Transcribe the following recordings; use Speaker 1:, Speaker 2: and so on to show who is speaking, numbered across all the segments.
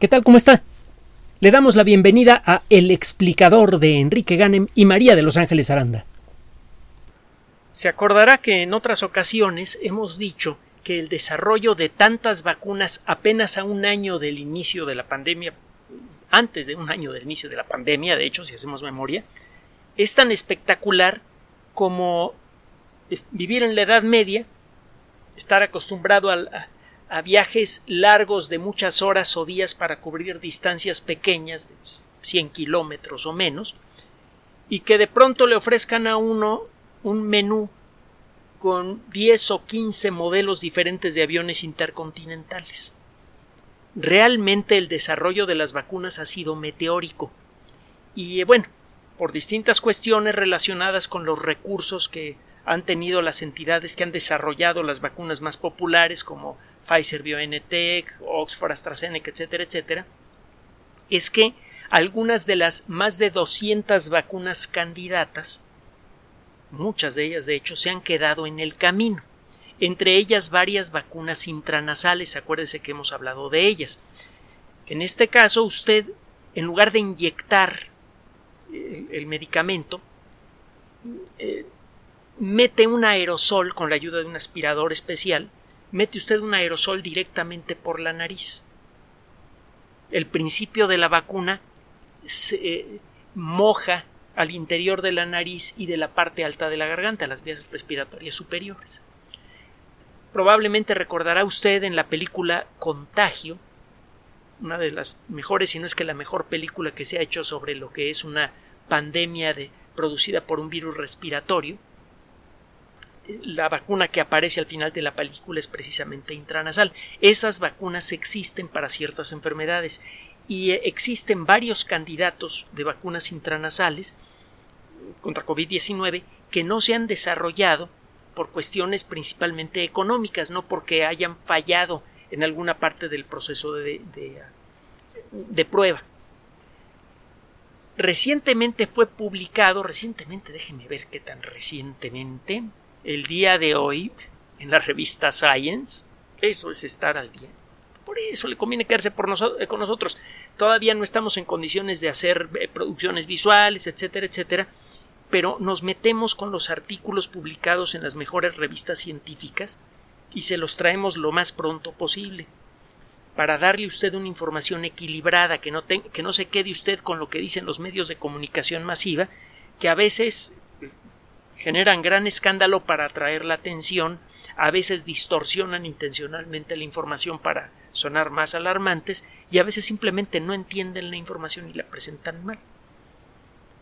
Speaker 1: ¿Qué tal? ¿Cómo está? Le damos la bienvenida a El explicador de Enrique Ganem y María de Los Ángeles Aranda. Se acordará que en otras ocasiones hemos dicho que el desarrollo de tantas vacunas apenas a un año del inicio de la pandemia, antes de un año del inicio de la pandemia, de hecho, si hacemos memoria, es tan espectacular como vivir en la Edad Media, estar acostumbrado a, a viajes largos de muchas horas o días para cubrir distancias pequeñas, de 100 kilómetros o menos, y que de pronto le ofrezcan a uno un menú con 10 o 15 modelos diferentes de aviones intercontinentales. Realmente el desarrollo de las vacunas ha sido meteórico. Y eh, bueno, por distintas cuestiones relacionadas con los recursos que han tenido las entidades que han desarrollado las vacunas más populares como Pfizer BioNTech, Oxford AstraZeneca, etcétera, etcétera, es que algunas de las más de 200 vacunas candidatas, muchas de ellas de hecho, se han quedado en el camino. Entre ellas varias vacunas intranasales, acuérdese que hemos hablado de ellas. En este caso, usted, en lugar de inyectar eh, el, medicamento, eh, mete un aerosol con la ayuda de un aspirador especial mete usted un aerosol directamente por la nariz. El principio de la vacuna se eh, moja al interior de la nariz y de la parte alta de la garganta, las vías respiratorias superiores. Probablemente recordará usted en la película Contagio, una de las mejores, si no es que la mejor película que se ha hecho sobre lo que es una pandemia de, producida por un virus respiratorio, la vacuna que aparece al final de la película es precisamente intranasal. Esas vacunas existen para ciertas enfermedades y eh, existen varios candidatos de vacunas intranasales contra COVID-19 que no se han desarrollado por cuestiones principalmente económicas, no porque hayan fallado en alguna parte del proceso de, prueba. Recientemente fue publicado, recientemente, déjeme ver qué tan recientemente, el día de hoy en la revista Science. Eso es estar al día. Por eso le conviene quedarse eh, con nosotros. Todavía no estamos en condiciones de hacer eh, producciones visuales, etcétera, etcétera, pero nos metemos con los artículos publicados en las mejores revistas científicas y se los traemos lo más pronto posible para darle a usted una información equilibrada, que no, que no se quede usted con lo que dicen los medios de comunicación masiva, que a veces generan gran escándalo para atraer la atención, a veces distorsionan intencionalmente la información para sonar más alarmantes y a veces simplemente no entienden la información y la presentan mal.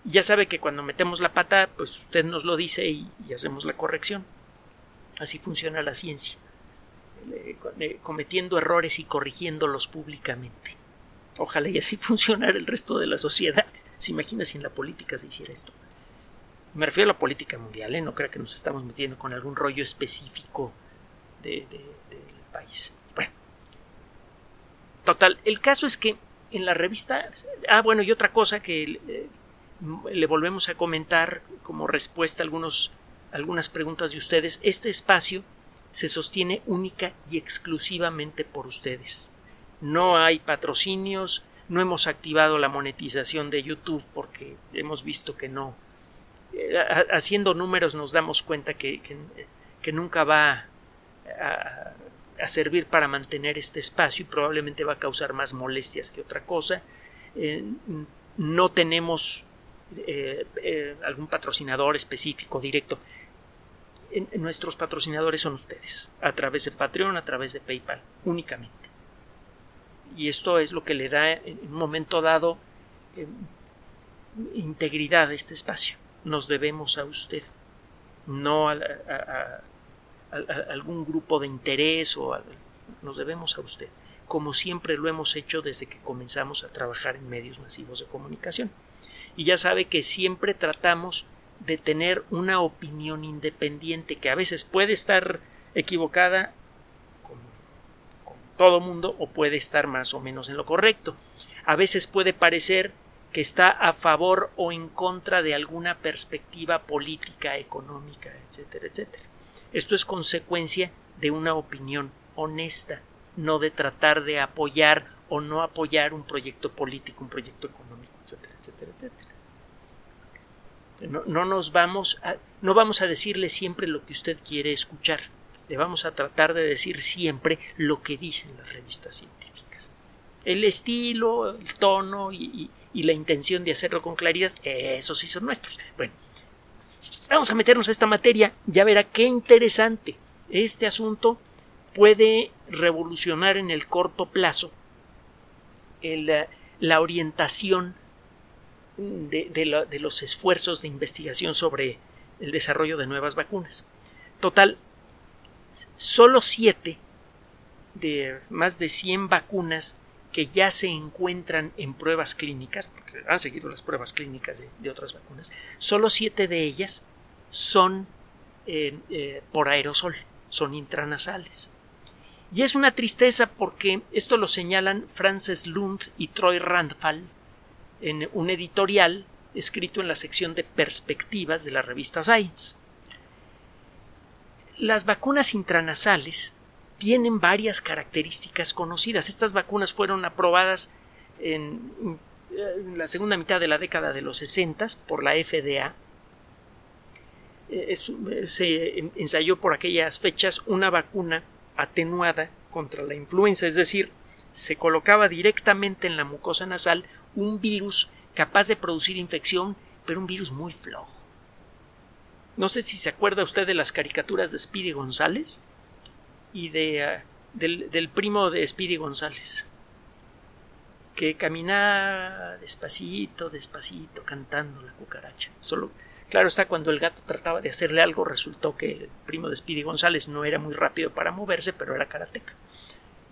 Speaker 1: Ya sabe que cuando metemos la pata, pues usted nos lo dice y, hacemos la corrección. Así funciona la ciencia, eh, cometiendo errores y corrigiéndolos públicamente. Ojalá y así funcionara el resto de la sociedad. ¿Se imagina si en la política se hiciera esto? Me refiero a la política mundial, ¿eh? no creo que nos estamos metiendo con algún rollo específico del país. Bueno, total, el caso es que en la revista. Ah, bueno, y otra cosa que le volvemos a comentar como respuesta a algunos, algunas preguntas de ustedes: este espacio se sostiene única y exclusivamente por ustedes. No hay patrocinios, no hemos activado la monetización de YouTube porque hemos visto que no haciendo números nos damos cuenta que, que, nunca va a, servir para mantener este espacio y probablemente va a causar más molestias que otra cosa. Eh, no tenemos eh, algún patrocinador específico directo. nuestros patrocinadores son ustedes, a través de Patreon, a través de PayPal, únicamente. Y esto es lo que le da en un momento dado integridad a este espacio nos debemos a usted, no a, algún grupo de interés o nos debemos a usted, como siempre lo hemos hecho desde que comenzamos a trabajar en medios masivos de comunicación. Y ya sabe que siempre tratamos de tener una opinión independiente que a veces puede estar equivocada con, todo mundo o puede estar más o menos en lo correcto. A veces puede parecer que está a favor o en contra de alguna perspectiva política, económica, etcétera, etcétera. Esto es consecuencia de una opinión honesta, no de tratar de apoyar o no apoyar un proyecto político, un proyecto económico, etcétera, etcétera, etcétera. No, no, nos vamos a, no vamos a decirle siempre lo que usted quiere escuchar. Le vamos a tratar de decir siempre lo que dicen las revistas científicas. El estilo, el tono y, y la intención de hacerlo con claridad, esos sí son nuestros. Bueno, vamos a meternos a esta materia, ya verá qué interesante. Este asunto puede revolucionar en el corto plazo el, la orientación de, de, de, los esfuerzos de investigación sobre el desarrollo de nuevas vacunas. Total, solo siete de más de 100 vacunas que ya se encuentran en pruebas clínicas, porque han seguido las pruebas clínicas de, otras vacunas, solo siete de ellas son eh, por aerosol, son intranasales. Y es una tristeza porque esto lo señalan Frances Lund y Troy Randfall en un editorial escrito en la sección de perspectivas de la revista Science. Las vacunas intranasales tienen varias características conocidas. Estas vacunas fueron aprobadas en, la segunda mitad de la década de los 60 por la FDA. Eh, se ensayó por aquellas fechas una vacuna atenuada contra la influenza, es decir, se colocaba directamente en la mucosa nasal un virus capaz de producir infección, pero un virus muy flojo. No sé si se acuerda usted de las caricaturas de Speedy González y de, uh, del, del, primo de Speedy González, que caminaba despacito, despacito, cantando la cucaracha. Solo, claro está, cuando el gato trataba de hacerle algo, resultó que el primo de Speedy González no era muy rápido para moverse, pero era karateca.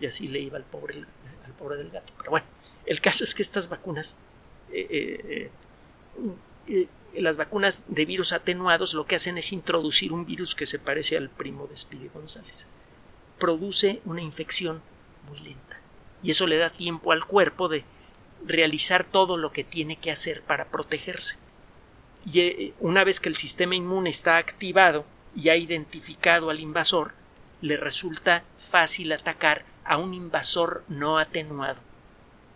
Speaker 1: Y así le iba al pobre, al pobre del gato. Pero bueno, el caso es que estas vacunas eh, eh, eh, las vacunas de virus atenuados lo que hacen es introducir un virus que se parece al primo de Speedy González. Produce una infección muy lenta. Y eso le da tiempo al cuerpo de realizar todo lo que tiene que hacer para protegerse. Y una vez que el sistema inmune está activado y ha identificado al invasor, le resulta fácil atacar a un invasor no atenuado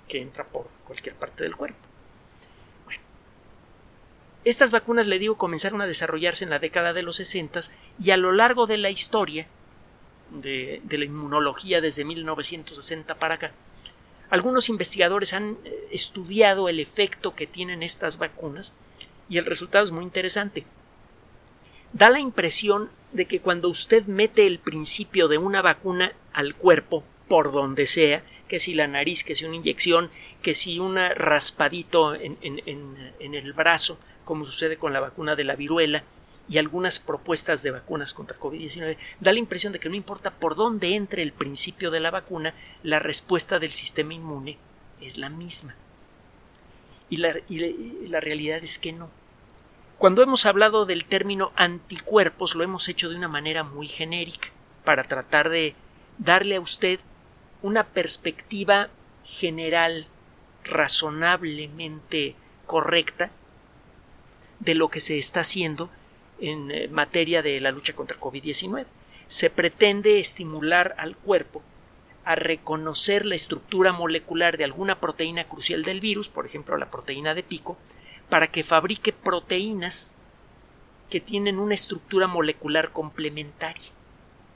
Speaker 1: que entra por cualquier parte del cuerpo. Estas vacunas, le digo, comenzaron a desarrollarse en la década de los 60 y a lo largo de la historia de, la inmunología desde 1960 para acá, algunos investigadores han eh, estudiado el efecto que tienen estas vacunas y el resultado es muy interesante. Da la impresión de que cuando usted mete el principio de una vacuna al cuerpo, por donde sea, que si la nariz, que si una inyección, que si un raspadito en, en, en el brazo, como sucede con la vacuna de la viruela y algunas propuestas de vacunas contra COVID-19, da la impresión de que no importa por dónde entre el principio de la vacuna, la respuesta del sistema inmune es la misma. Y la, y la realidad es que no. Cuando hemos hablado del término anticuerpos, lo hemos hecho de una manera muy genérica, para tratar de darle a usted una perspectiva general razonablemente correcta de lo que se está haciendo en eh, materia de la lucha contra COVID-19. Se pretende estimular al cuerpo a reconocer la estructura molecular de alguna proteína crucial del virus, por ejemplo la proteína de pico, para que fabrique proteínas que tienen una estructura molecular complementaria.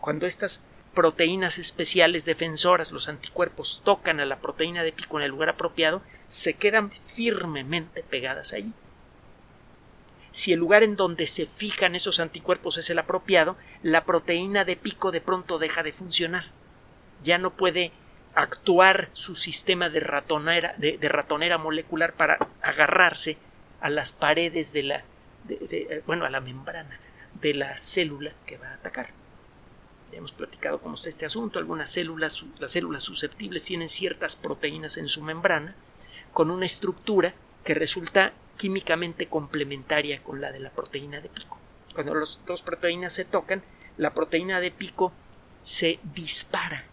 Speaker 1: Cuando estas proteínas especiales defensoras, los anticuerpos, tocan a la proteína de pico en el lugar apropiado, se quedan firmemente pegadas allí si el lugar en donde se fijan esos anticuerpos es el apropiado, la proteína de pico de pronto deja de funcionar. Ya no puede actuar su sistema de ratonera, de, ratonera molecular para agarrarse a las paredes de la, eh, bueno, a la membrana de la célula que va a atacar. Ya hemos platicado con usted este asunto. Algunas células, las células susceptibles tienen ciertas proteínas en su membrana con una estructura que resulta químicamente complementaria con la de la proteína de pico. Cuando las dos proteínas se tocan, la proteína de pico se dispara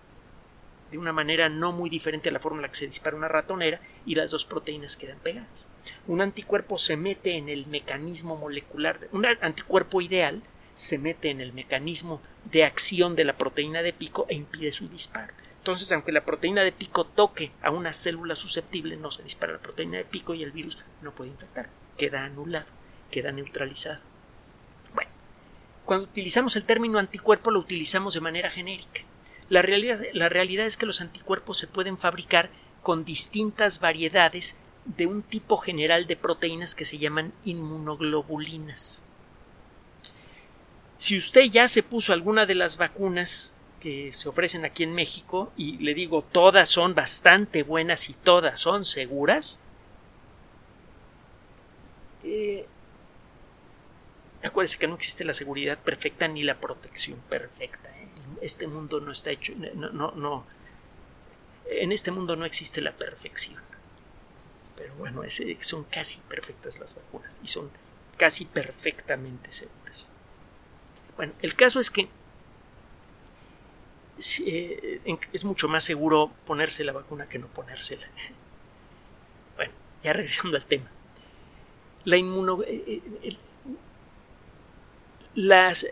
Speaker 1: de una manera no muy diferente a la forma en la que se dispara una ratonera y las dos proteínas quedan pegadas. Un anticuerpo se mete en el mecanismo molecular, un anticuerpo ideal se mete en el mecanismo de acción de la proteína de pico e impide su disparo. Entonces, aunque la proteína de pico toque a una célula susceptible, no se dispara la proteína de pico y el virus no puede infectar. Queda anulado, queda neutralizado. Bueno, cuando utilizamos el término anticuerpo lo utilizamos de manera genérica. La realidad, la realidad es que los anticuerpos se pueden fabricar con distintas variedades de un tipo general de proteínas que se llaman inmunoglobulinas. Si usted ya se puso alguna de las vacunas se ofrecen aquí en México y le digo todas son bastante buenas y todas son seguras, eh, acuérdese que no existe la seguridad perfecta ni la protección perfecta. ¿eh? Este mundo no está hecho, no, no, no, en este mundo no existe la perfección. Pero bueno, son casi perfectas las vacunas y son casi perfectamente seguras. Bueno, el caso es que eh, es mucho más seguro ponerse la vacuna que no ponérsela. Bueno, ya regresando al tema. La inmuno, eh, eh, las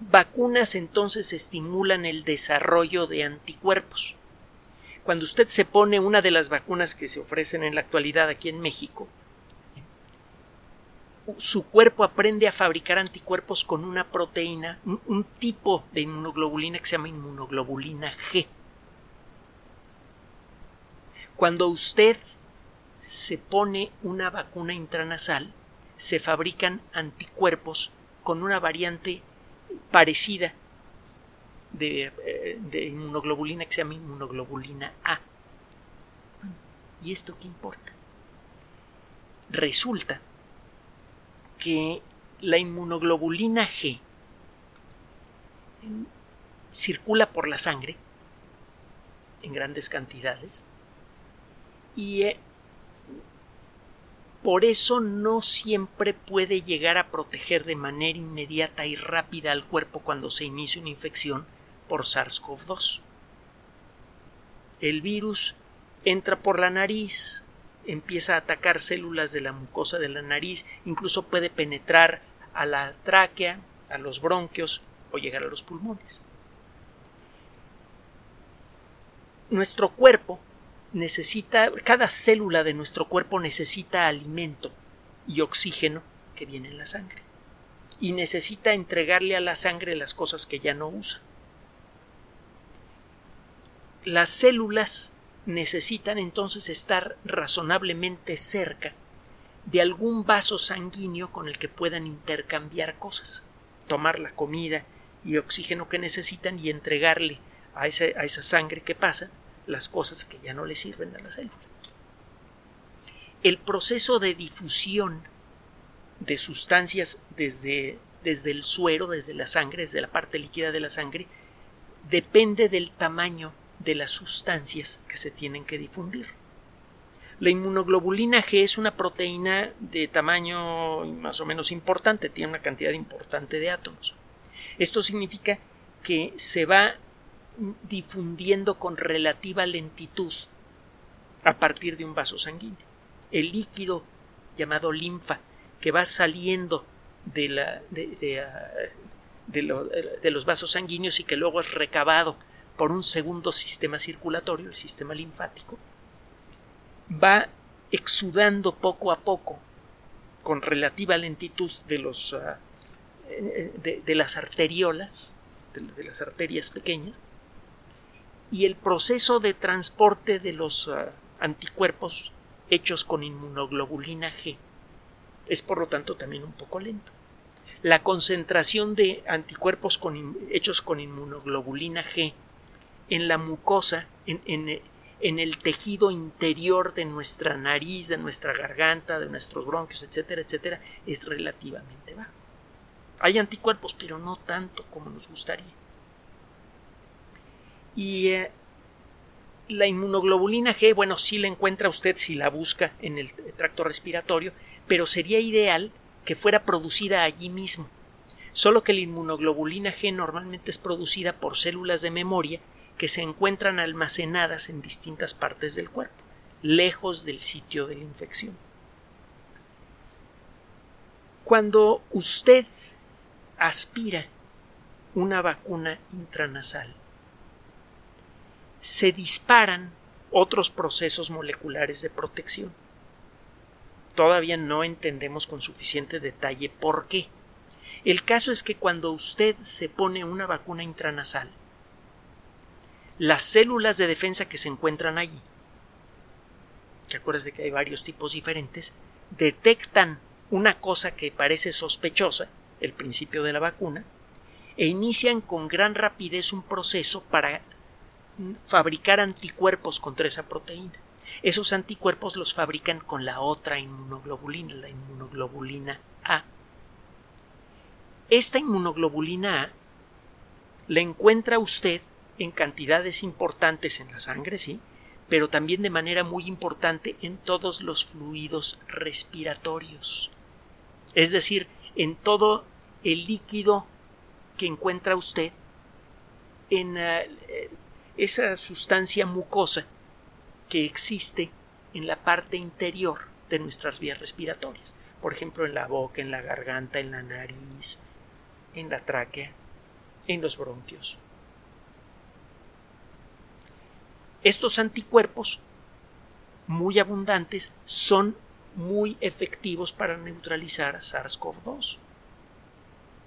Speaker 1: vacunas entonces estimulan el desarrollo de anticuerpos. Cuando usted se pone una de las vacunas que se ofrecen en la actualidad aquí en México, su cuerpo aprende a fabricar anticuerpos con una proteína, un, tipo de inmunoglobulina que se llama inmunoglobulina G. Cuando usted se pone una vacuna intranasal, se fabrican anticuerpos con una variante parecida de, eh, de, inmunoglobulina que se llama inmunoglobulina A. ¿Y esto qué importa? Resulta que la inmunoglobulina G circula por la sangre en grandes cantidades y eh, por eso no siempre puede llegar a proteger de manera inmediata y rápida al cuerpo cuando se inicia una infección por SARS-CoV-2. El virus entra por la nariz, empieza a atacar células de la mucosa de la nariz, incluso puede penetrar a la tráquea, a los bronquios o llegar a los pulmones. Nuestro cuerpo necesita, cada célula de nuestro cuerpo necesita alimento y oxígeno que viene en la sangre. Y necesita entregarle a la sangre las cosas que ya no usa. Las células necesitan entonces estar razonablemente cerca de algún vaso sanguíneo con el que puedan intercambiar cosas, tomar la comida y oxígeno que necesitan y entregarle a, a esa sangre que pasa las cosas que ya no le sirven a la célula. El proceso de difusión de sustancias desde, desde el suero, desde la sangre, desde la parte líquida de la sangre, depende del tamaño de las sustancias que se tienen que difundir. La inmunoglobulina G es una proteína de tamaño más o menos importante, tiene una cantidad importante de átomos. Esto significa que se va difundiendo con relativa lentitud a partir de un vaso sanguíneo. El líquido llamado linfa que va saliendo de, ah, de los vasos sanguíneos y que luego es recabado por un segundo sistema circulatorio, el sistema linfático, va exudando poco a poco con relativa lentitud de los ah, eh, de, las arteriolas, de, las arterias pequeñas, y el proceso de transporte de los ah, anticuerpos hechos con inmunoglobulina G es por lo tanto también un poco lento. La concentración de anticuerpos hechos con inmunoglobulina G en la mucosa, en, el tejido interior de nuestra nariz, de nuestra garganta, de nuestros bronquios, etcétera, etcétera, es relativamente bajo. Hay anticuerpos, pero no tanto como nos gustaría. Y eh, la inmunoglobulina G, bueno, sí la encuentra usted si la busca en el tracto respiratorio, pero sería ideal que fuera producida allí mismo. Solo que la inmunoglobulina G normalmente es producida por células de memoria que se encuentran almacenadas en distintas partes del cuerpo, lejos del sitio de la infección. Cuando usted aspira una vacuna intranasal, se disparan otros procesos moleculares de protección. Todavía no entendemos con suficiente detalle por qué. El caso es que cuando usted se pone una vacuna intranasal, las células de defensa que se encuentran allí, que acuérdense que hay varios tipos diferentes, detectan una cosa que parece sospechosa, el principio de la vacuna, e inician con gran rapidez un proceso para fabricar anticuerpos contra esa proteína. Esos anticuerpos los fabrican con la otra inmunoglobulina, la inmunoglobulina A. Esta inmunoglobulina A la encuentra usted en cantidades importantes en la sangre, sí, pero también de manera muy importante en todos los fluidos respiratorios. Es decir, en todo el líquido que encuentra usted en eh, esa sustancia mucosa que existe en la parte interior de nuestras vías respiratorias, por ejemplo en la boca, en la garganta, en la nariz, en la tráquea, en los bronquios. Estos anticuerpos muy abundantes son muy efectivos para neutralizar SARS-CoV-2.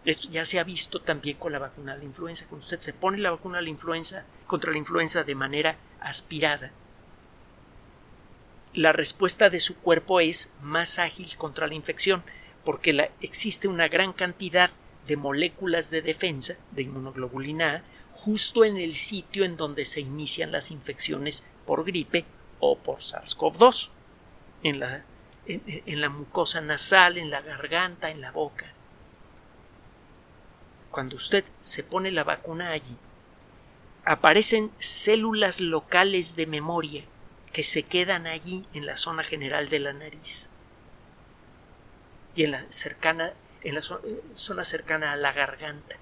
Speaker 1: Esto ya se ha visto también con la vacuna de la influenza. Cuando usted se pone la vacuna de la influenza contra la influenza de manera aspirada, la respuesta de su cuerpo es más ágil contra la infección, porque existe una gran cantidad de moléculas de defensa de inmunoglobulina A justo en el sitio en donde se inician las infecciones por gripe o por SARS-CoV-2, en la, en la mucosa nasal, en la garganta, en la boca. Cuando usted se pone la vacuna allí, aparecen células locales de memoria que se quedan allí en la zona general de la nariz. Y en la cercana en la eh, zona cercana a la garganta.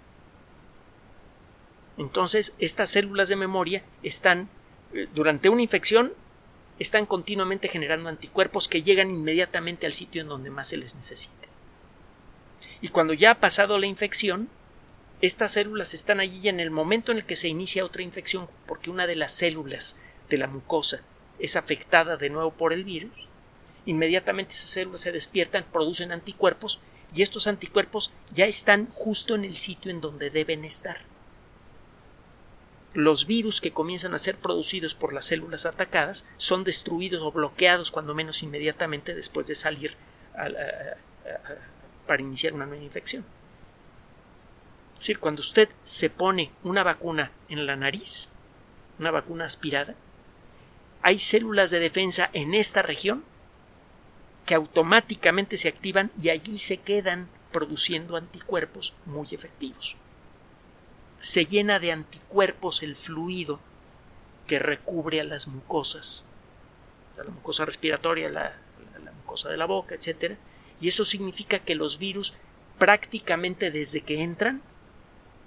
Speaker 1: Entonces, estas células de memoria están eh, durante una infección están continuamente generando anticuerpos que llegan inmediatamente al sitio en donde más se les necesita. Y cuando ya ha pasado la infección, estas células están allí en el momento en el que se inicia otra infección, porque una de las células de la mucosa es afectada de nuevo por el virus, inmediatamente esas células se despiertan, producen anticuerpos y estos anticuerpos ya están justo en el sitio en donde deben estar. Los virus que comienzan a ser producidos por las células atacadas son destruidos o bloqueados cuando menos inmediatamente después de salir para iniciar una nueva infección. Es decir, cuando usted se pone una vacuna en la nariz, una vacuna aspirada, hay células de defensa en esta región que automáticamente se activan y allí se quedan produciendo anticuerpos muy efectivos. Se llena de anticuerpos el fluido que recubre a las mucosas, la mucosa respiratoria, la, la mucosa de la boca, etc. Y eso significa que los virus prácticamente desde que entran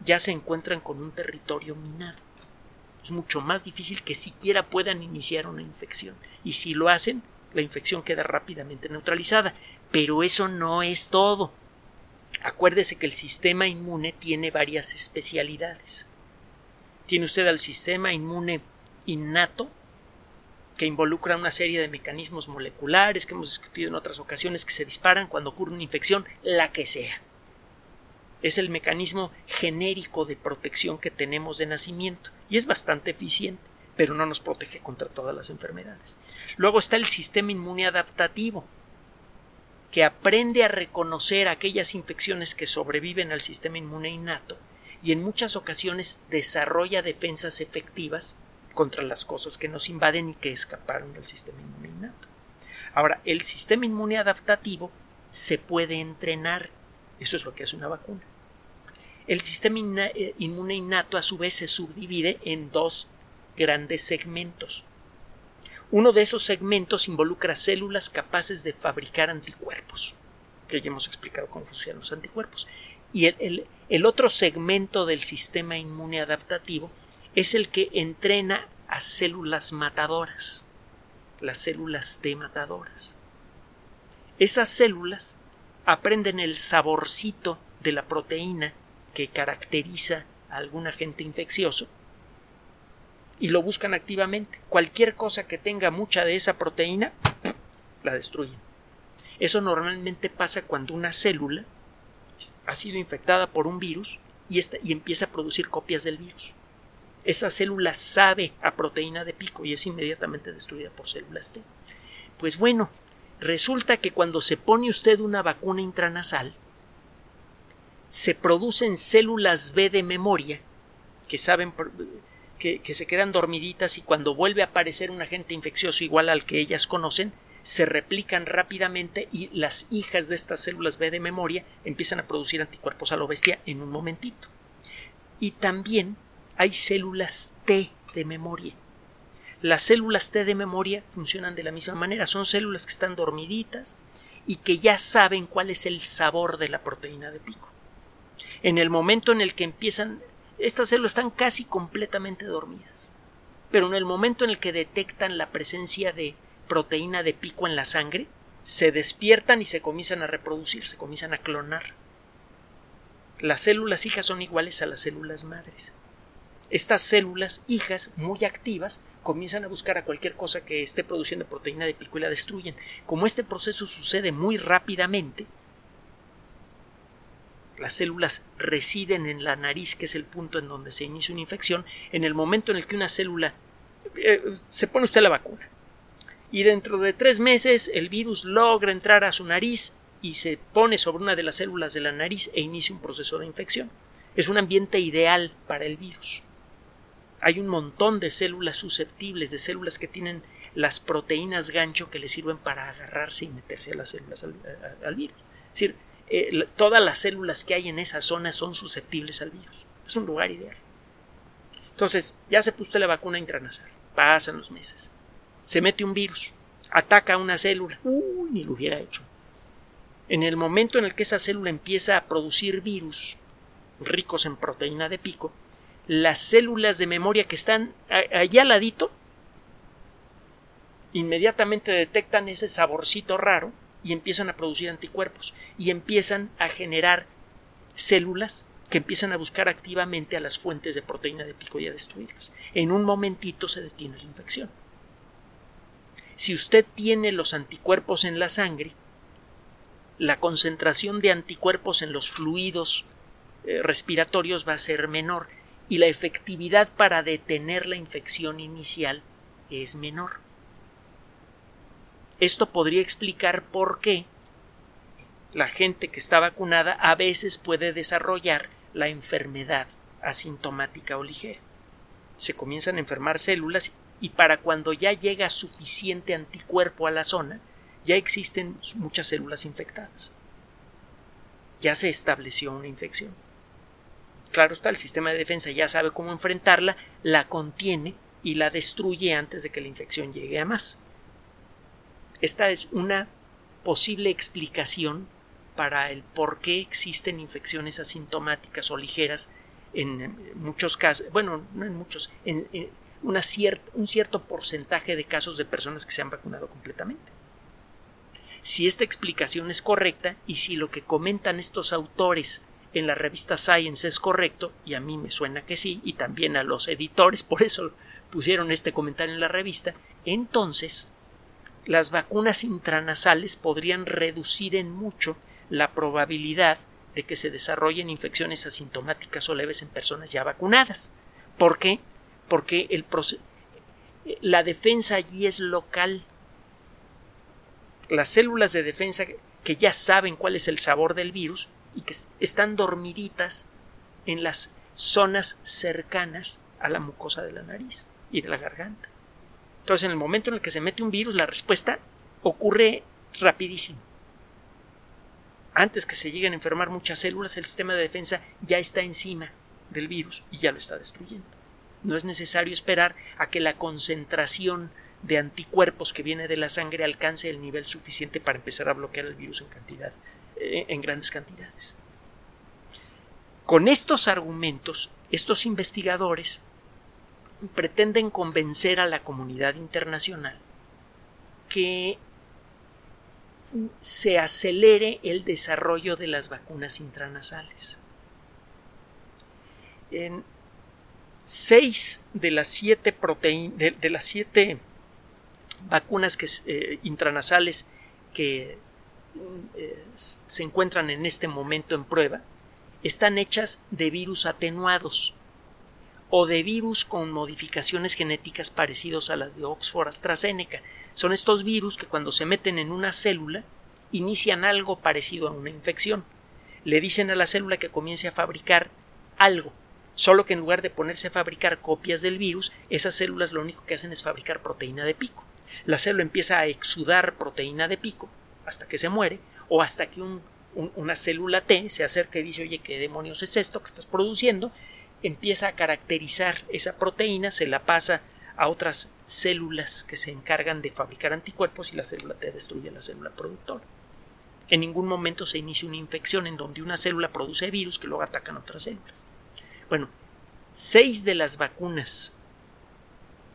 Speaker 1: ya se encuentran con un territorio minado. Es mucho más difícil que siquiera puedan iniciar una infección. Y si lo hacen, la infección queda rápidamente neutralizada. Pero eso no es todo. Acuérdese que el sistema inmune tiene varias especialidades. Tiene usted al sistema inmune innato, que involucra una serie de mecanismos moleculares que hemos discutido en otras ocasiones que se disparan cuando ocurre una infección, la que sea es el mecanismo genérico de protección que tenemos de nacimiento y es bastante eficiente, pero no nos protege contra todas las enfermedades. Luego está el sistema inmune adaptativo, que aprende a reconocer aquellas infecciones que sobreviven al sistema inmune innato y en muchas ocasiones desarrolla defensas efectivas contra las cosas que nos invaden y que escaparon del sistema inmune innato. Ahora, el sistema inmune adaptativo se puede entrenar. Eso es lo que hace una vacuna. El sistema eh, inmune innato a su vez se subdivide en dos grandes segmentos. Uno de esos segmentos involucra células capaces de fabricar anticuerpos, que ya hemos explicado cómo funcionan los anticuerpos. Y el, otro segmento del sistema inmune adaptativo es el que entrena a células matadoras, las células T matadoras. Esas células aprenden el saborcito de la proteína que caracteriza a algún agente infeccioso y lo buscan activamente. Cualquier cosa que tenga mucha de esa proteína, la destruyen. Eso normalmente pasa cuando una célula ha sido infectada por un virus y, y empieza a producir copias del virus. Esa célula sabe a proteína de pico y es inmediatamente destruida por células T. Pues bueno, resulta que cuando se pone usted una vacuna intranasal, se producen células B de memoria que saben que, se quedan dormiditas y cuando vuelve a aparecer un agente infeccioso igual al que ellas conocen, se replican rápidamente y las hijas de estas células B de memoria empiezan a producir anticuerpos a lo bestia en un momentito. Y también hay células T de memoria. Las células T de memoria funcionan de la misma manera, son células que están dormiditas y que ya saben cuál es el sabor de la proteína de pico. En el momento en el que empiezan, estas células están casi completamente dormidas, pero en el momento en el que detectan la presencia de proteína de pico en la sangre, se despiertan y se comienzan a reproducir, se comienzan a clonar. Las células hijas son iguales a las células madres. Estas células hijas muy activas comienzan a buscar a cualquier cosa que esté produciendo proteína de pico y la destruyen. Como este proceso sucede muy rápidamente, las células residen en la nariz, que es el punto en donde se inicia una infección, en el momento en el que una célula eh, se pone usted la vacuna y dentro de tres meses el virus logra entrar a su nariz y se pone sobre una de las células de la nariz e inicia un proceso de infección. Es un ambiente ideal para el virus. Hay un montón de células susceptibles, de células que tienen las proteínas gancho que le sirven para agarrarse y meterse a las células al, virus. Es decir, eh, todas las células que hay en esa zona son susceptibles al virus. Es un lugar ideal. Entonces, ya se puso la vacuna intranasal. Pasan los meses se mete un virus, ataca una célula. Uy, ni lo hubiera hecho. En el momento en el que esa célula empieza a producir virus ricos en proteína de pico, las células de memoria que están allá al ladito inmediatamente detectan ese saborcito raro y empiezan a producir anticuerpos y empiezan a generar células que empiezan a buscar activamente a las fuentes de proteína de pico y a destruirlas. En un momentito se detiene la infección. Si usted tiene los anticuerpos en la sangre, la concentración de anticuerpos en los fluidos eh, respiratorios va a ser menor y la efectividad para detener la infección inicial es menor. Esto podría explicar por qué la gente que está vacunada a veces puede desarrollar la enfermedad asintomática o ligera. Se comienzan a enfermar células y para cuando ya llega suficiente anticuerpo a la zona, ya existen muchas células infectadas. Ya se estableció una infección. Claro está, el sistema de defensa ya sabe cómo enfrentarla, la contiene y la destruye antes de que la infección llegue a más. Esta es una posible explicación para el por qué existen infecciones asintomáticas o ligeras en muchos casos, bueno, no en muchos, en, un cierto porcentaje de casos de personas que se han vacunado completamente. Si esta explicación es correcta y si lo que comentan estos autores en la revista Science es correcto, y a mí me suena que sí, y también a los editores, por eso pusieron este comentario en la revista, entonces las vacunas intranasales podrían reducir en mucho la probabilidad de que se desarrollen infecciones asintomáticas o leves en personas ya vacunadas. ¿Por qué? porque el la defensa allí es local. Las células de defensa que ya saben cuál es el sabor del virus y que están dormiditas en las zonas cercanas a la mucosa de la nariz y de la garganta. Entonces, en el momento en el que se mete un virus, la respuesta ocurre rapidísimo. Antes que se lleguen a enfermar muchas células, el sistema de defensa ya está encima del virus y ya lo está destruyendo. No es necesario esperar a que la concentración de anticuerpos que viene de la sangre alcance el nivel suficiente para empezar a bloquear el virus en cantidad, eh, en grandes cantidades. Con estos argumentos, estos investigadores pretenden convencer a la comunidad internacional que se acelere el desarrollo de las vacunas intranasales. En, seis de las siete de, las siete vacunas que, eh, intranasales que eh, se encuentran en este momento en prueba están hechas de virus atenuados o de virus con modificaciones genéticas parecidos a las de Oxford AstraZeneca. Son estos virus que cuando se meten en una célula inician algo parecido a una infección. Le dicen a la célula que comience a fabricar algo, solo que en lugar de ponerse a fabricar copias del virus, esas células lo único que hacen es fabricar proteína de pico. La célula empieza a exudar proteína de pico hasta que se muere o hasta que una célula T se acerca y dice oye, ¿qué demonios es esto que estás produciendo? Empieza a caracterizar esa proteína, se la pasa a otras células que se encargan de fabricar anticuerpos y la célula T destruye la célula productora. En ningún momento se inicia una infección en donde una célula produce virus que luego atacan otras células. Bueno, seis de las vacunas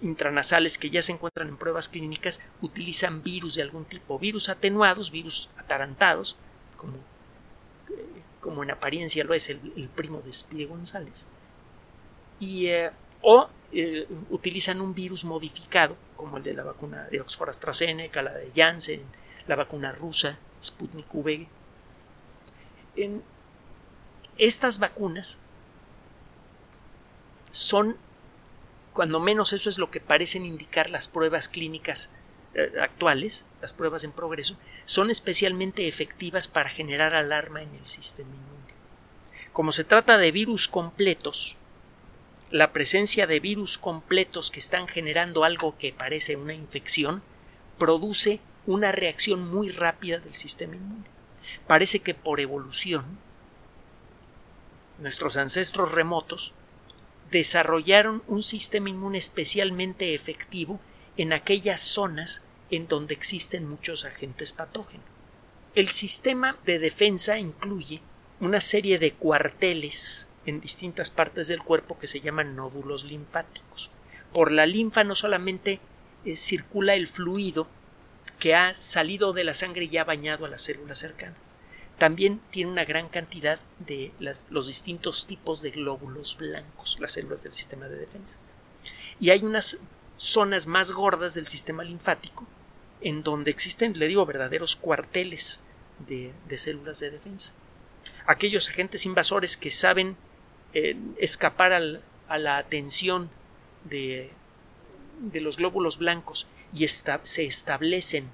Speaker 1: intranasales que ya se encuentran en pruebas clínicas utilizan virus de algún tipo, virus atenuados, virus atarantados, como, eh, como en apariencia lo es el, primo de Spide González, y, eh, o eh, utilizan un virus modificado, como el de la vacuna de Oxford AstraZeneca, la de Janssen, la vacuna rusa, Sputnik V. Estas vacunas son cuando menos eso es lo que parecen indicar las pruebas clínicas eh, actuales, las pruebas en progreso, son especialmente efectivas para generar alarma en el sistema inmune. Como se trata de virus completos, la presencia de virus completos que están generando algo que parece una infección produce una reacción muy rápida del sistema inmune. Parece que por evolución nuestros ancestros remotos desarrollaron un sistema inmune especialmente efectivo en aquellas zonas en donde existen muchos agentes patógenos. El sistema de defensa incluye una serie de cuarteles en distintas partes del cuerpo que se llaman nódulos linfáticos. Por la linfa no solamente eh, circula el fluido que ha salido de la sangre y ha bañado a las células cercanas, también tiene una gran cantidad de los distintos tipos de glóbulos blancos, las células del sistema de defensa. Y hay unas zonas más gordas del sistema linfático en donde existen, le digo, verdaderos cuarteles de, células de defensa. Aquellos agentes invasores que saben escapar a la atención de, de, los glóbulos blancos y se establecen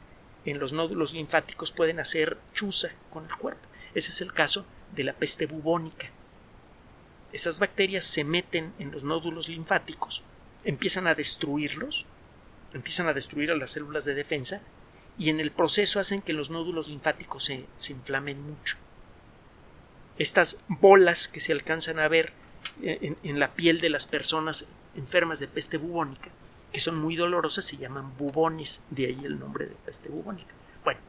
Speaker 1: en los nódulos linfáticos pueden hacer chuza con el cuerpo. Ese es el caso de la peste bubónica. Esas bacterias se meten en los nódulos linfáticos, empiezan a destruirlos, empiezan a destruir a las células de defensa y en el proceso hacen que los nódulos linfáticos se, inflamen mucho. Estas bolas que se alcanzan a ver en, la piel de las personas enfermas de peste bubónica que son muy dolorosas, se llaman bubones, de ahí el nombre de peste bubónica. Bueno,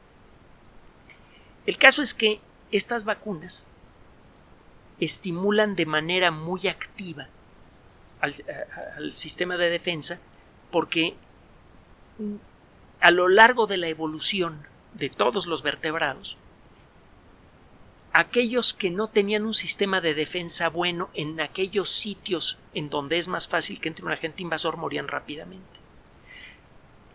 Speaker 1: el caso es que estas vacunas estimulan de manera muy activa al, al sistema de defensa porque a lo largo de la evolución de todos los vertebrados, aquellos que no tenían un sistema de defensa bueno en aquellos sitios en donde es más fácil que entre un agente invasor morían rápidamente.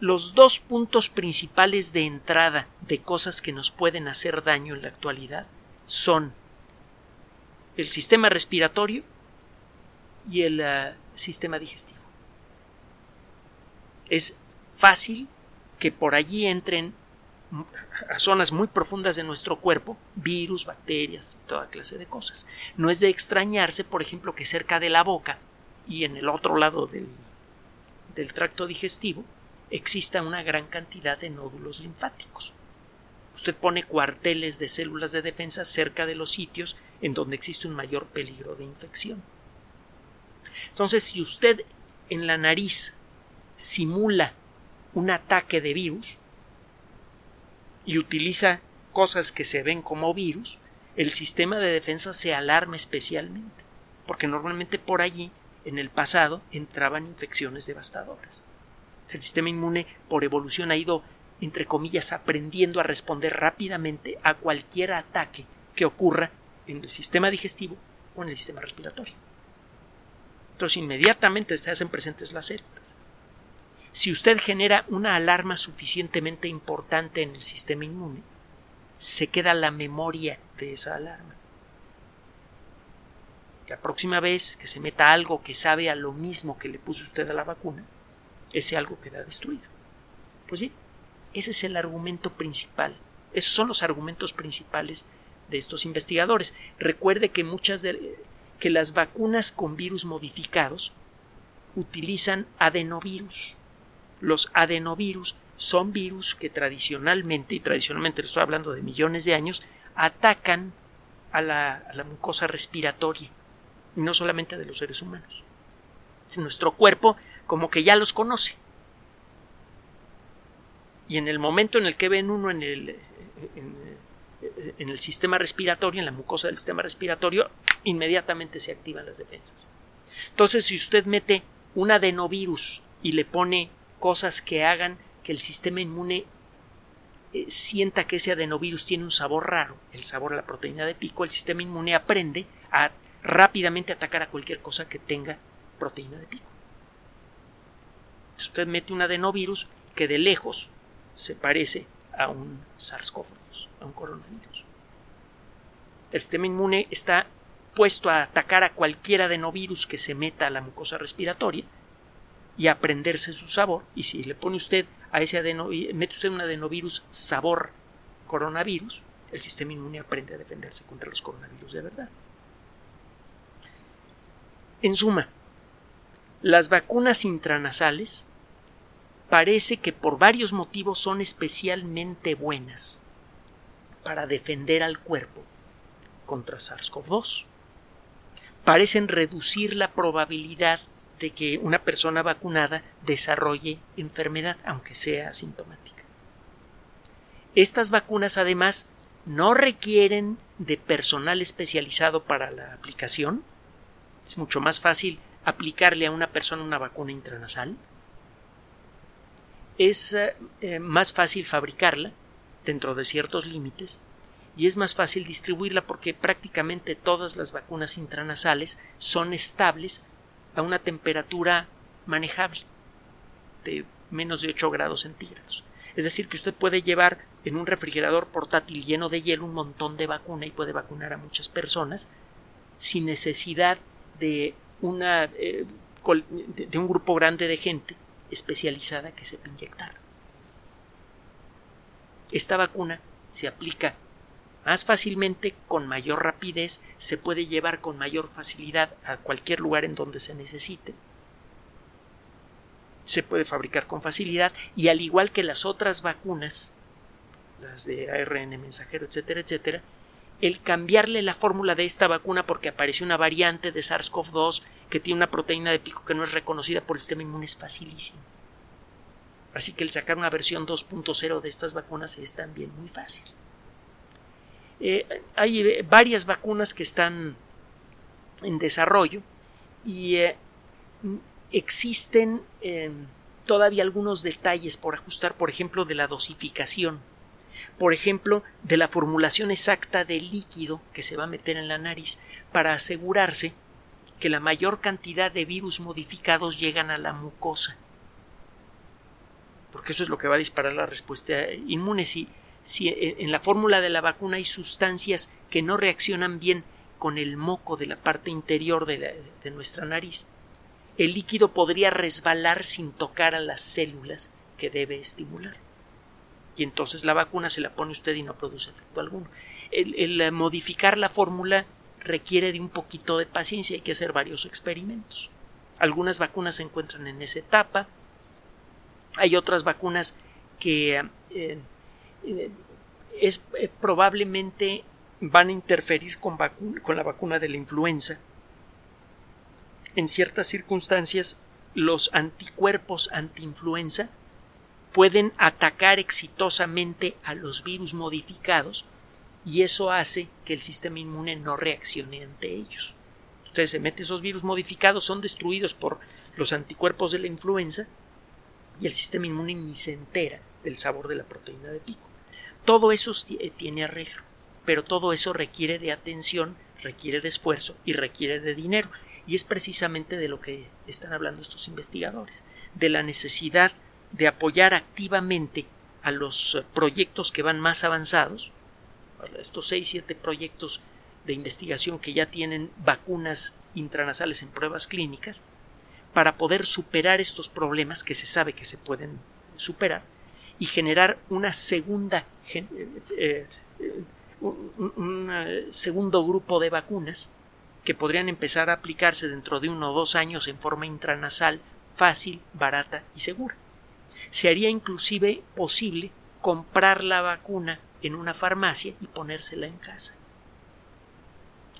Speaker 1: Los dos puntos principales de entrada de cosas que nos pueden hacer daño en la actualidad son el sistema respiratorio y el uh, sistema digestivo. Es fácil que por allí entren a zonas muy profundas de nuestro cuerpo, virus, bacterias, toda clase de cosas. No es de extrañarse, por ejemplo, que cerca de la boca y en el otro lado del, del tracto digestivo exista una gran cantidad de nódulos linfáticos. Usted pone cuarteles de células de defensa cerca de los sitios en donde existe un mayor peligro de infección. Entonces, si usted en la nariz simula un ataque de virus, y utiliza cosas que se ven como virus, el sistema de defensa se alarma especialmente, porque normalmente por allí, en el pasado, entraban infecciones devastadoras. El sistema inmune, por evolución, ha ido, entre comillas, aprendiendo a responder rápidamente a cualquier ataque que ocurra en el sistema digestivo o en el sistema respiratorio. Entonces inmediatamente se hacen presentes las células. Si usted genera una alarma suficientemente importante en el sistema inmune, se queda la memoria de esa alarma. La próxima vez que se meta algo que sabe a lo mismo que le puso usted a la vacuna, ese algo queda destruido. Pues bien, ese es el argumento principal. Esos son los argumentos principales de estos investigadores. Recuerde que muchas de que las vacunas con virus modificados utilizan adenovirus. Los adenovirus son virus que tradicionalmente, y tradicionalmente estoy hablando de millones de años, atacan a la, mucosa respiratoria, y no solamente de los seres humanos. Nuestro cuerpo como que ya los conoce. Y en el momento en el que ven uno en el, en, el sistema respiratorio, en la mucosa del sistema respiratorio, inmediatamente se activan las defensas. Entonces, si usted mete un adenovirus y le pone cosas que hagan que el sistema inmune eh, sienta que ese adenovirus tiene un sabor raro, el sabor a la proteína de pico, el sistema inmune aprende a rápidamente atacar a cualquier cosa que tenga proteína de pico. usted mete un adenovirus que de lejos se parece a un SARS-CoV-2, a un coronavirus. El sistema inmune está puesto a atacar a cualquier adenovirus que se meta a la mucosa respiratoria y aprenderse su sabor. Y si le pone usted a ese adenovirus, mete usted un adenovirus sabor coronavirus, el sistema inmune aprende a defenderse contra los coronavirus de verdad. En suma, las vacunas intranasales parece que por varios motivos son especialmente buenas para defender al cuerpo contra SARS-CoV-2. Parecen reducir la probabilidad de que una persona vacunada desarrolle enfermedad, aunque sea asintomática. Estas vacunas además no requieren de personal especializado para la aplicación. Es mucho más fácil aplicarle a una persona una vacuna intranasal es eh, más fácil fabricarla dentro de ciertos límites y es más fácil distribuirla porque prácticamente todas las vacunas intranasales son estables a una temperatura manejable de menos de 8 grados centígrados. Es decir, que usted puede llevar en un refrigerador portátil lleno de hielo un montón de vacuna y puede vacunar a muchas personas sin necesidad de, eh, de un grupo grande de gente especializada que se inyectar. Esta vacuna se aplica más fácilmente, con mayor rapidez, se puede llevar con mayor facilidad a cualquier lugar en donde se necesite. Se puede fabricar con facilidad y al igual que las otras vacunas, las de ARN mensajero, etcétera, etcétera, el cambiarle la fórmula de esta vacuna porque apareció una variante de SARS-CoV-2 que tiene una proteína de pico que no es reconocida por el sistema inmune es facilísimo. Así que el sacar una versión 2.0 de estas vacunas es también muy fácil. Eh, hay eh, varias vacunas que están en desarrollo y eh, existen todavía algunos detalles por ajustar, por ejemplo, de la dosificación por ejemplo, de la formulación exacta del líquido que se va a meter en la nariz para asegurarse que la mayor cantidad de virus modificados llegan a la mucosa. Porque eso es lo que va a disparar la respuesta inmune. Si, si en la fórmula de la vacuna hay sustancias que no reaccionan bien con el moco de la parte interior de, de nuestra nariz, el líquido podría resbalar sin tocar a las células que debe estimular y entonces la vacuna se la pone usted y no produce efecto alguno. El, eh, modificar la fórmula requiere de un poquito de paciencia, hay que hacer varios experimentos. Algunas vacunas se encuentran en esa etapa, hay otras vacunas que eh, eh, es, probablemente van a interferir con, con la vacuna de la influenza. En ciertas circunstancias, los anticuerpos antiinfluenza pueden atacar exitosamente a los virus modificados y eso hace que el sistema inmune no reaccione ante ellos. Entonces se mete esos virus modificados, son destruidos por los anticuerpos de la influenza y el sistema inmune ni se entera del sabor de la proteína de pico. Todo eso eh, tiene arreglo, pero todo eso requiere de atención, requiere de esfuerzo y requiere de dinero. Y es precisamente de lo que están hablando estos investigadores, de la necesidad de apoyar activamente a los eh, proyectos que van más avanzados, estos seis, siete proyectos de investigación que ya tienen vacunas intranasales en pruebas clínicas, para poder superar estos problemas que se sabe que se pueden superar y generar una segunda eh, eh, un, segundo grupo de vacunas que podrían empezar a aplicarse dentro de uno o dos años en forma intranasal, fácil, barata y segura. Se haría inclusive posible comprar la vacuna en una farmacia y ponérsela en casa.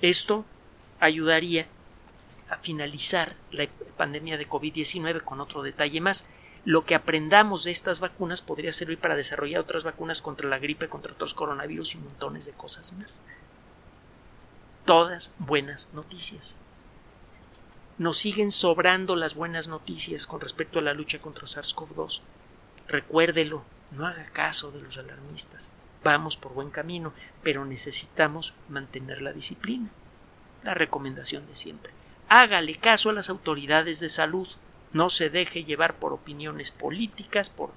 Speaker 1: Esto ayudaría a finalizar la pandemia de COVID-19 con otro detalle más. Lo que aprendamos de estas vacunas podría servir para desarrollar otras vacunas contra la gripe, contra otros coronavirus y montones de cosas más. Todas buenas noticias. Nos siguen sobrando las buenas noticias con respecto a la lucha contra SARS-CoV-2. Recuérdelo, no haga caso de los alarmistas. Vamos por buen camino, pero necesitamos mantener la disciplina. La recomendación de siempre. Hágale caso a las autoridades de salud. No se deje llevar por opiniones políticas, por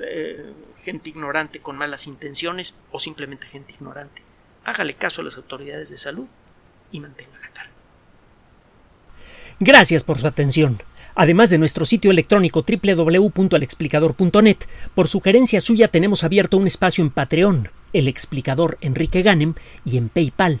Speaker 1: eh, gente ignorante con malas intenciones o simplemente gente ignorante. Hágale caso a las autoridades de salud y mantenga la calma.
Speaker 2: Gracias por su atención. Además de nuestro sitio electrónico www.alexplicador.net, por sugerencia suya tenemos abierto un espacio en Patreon, el explicador Enrique Ganem, y en PayPal,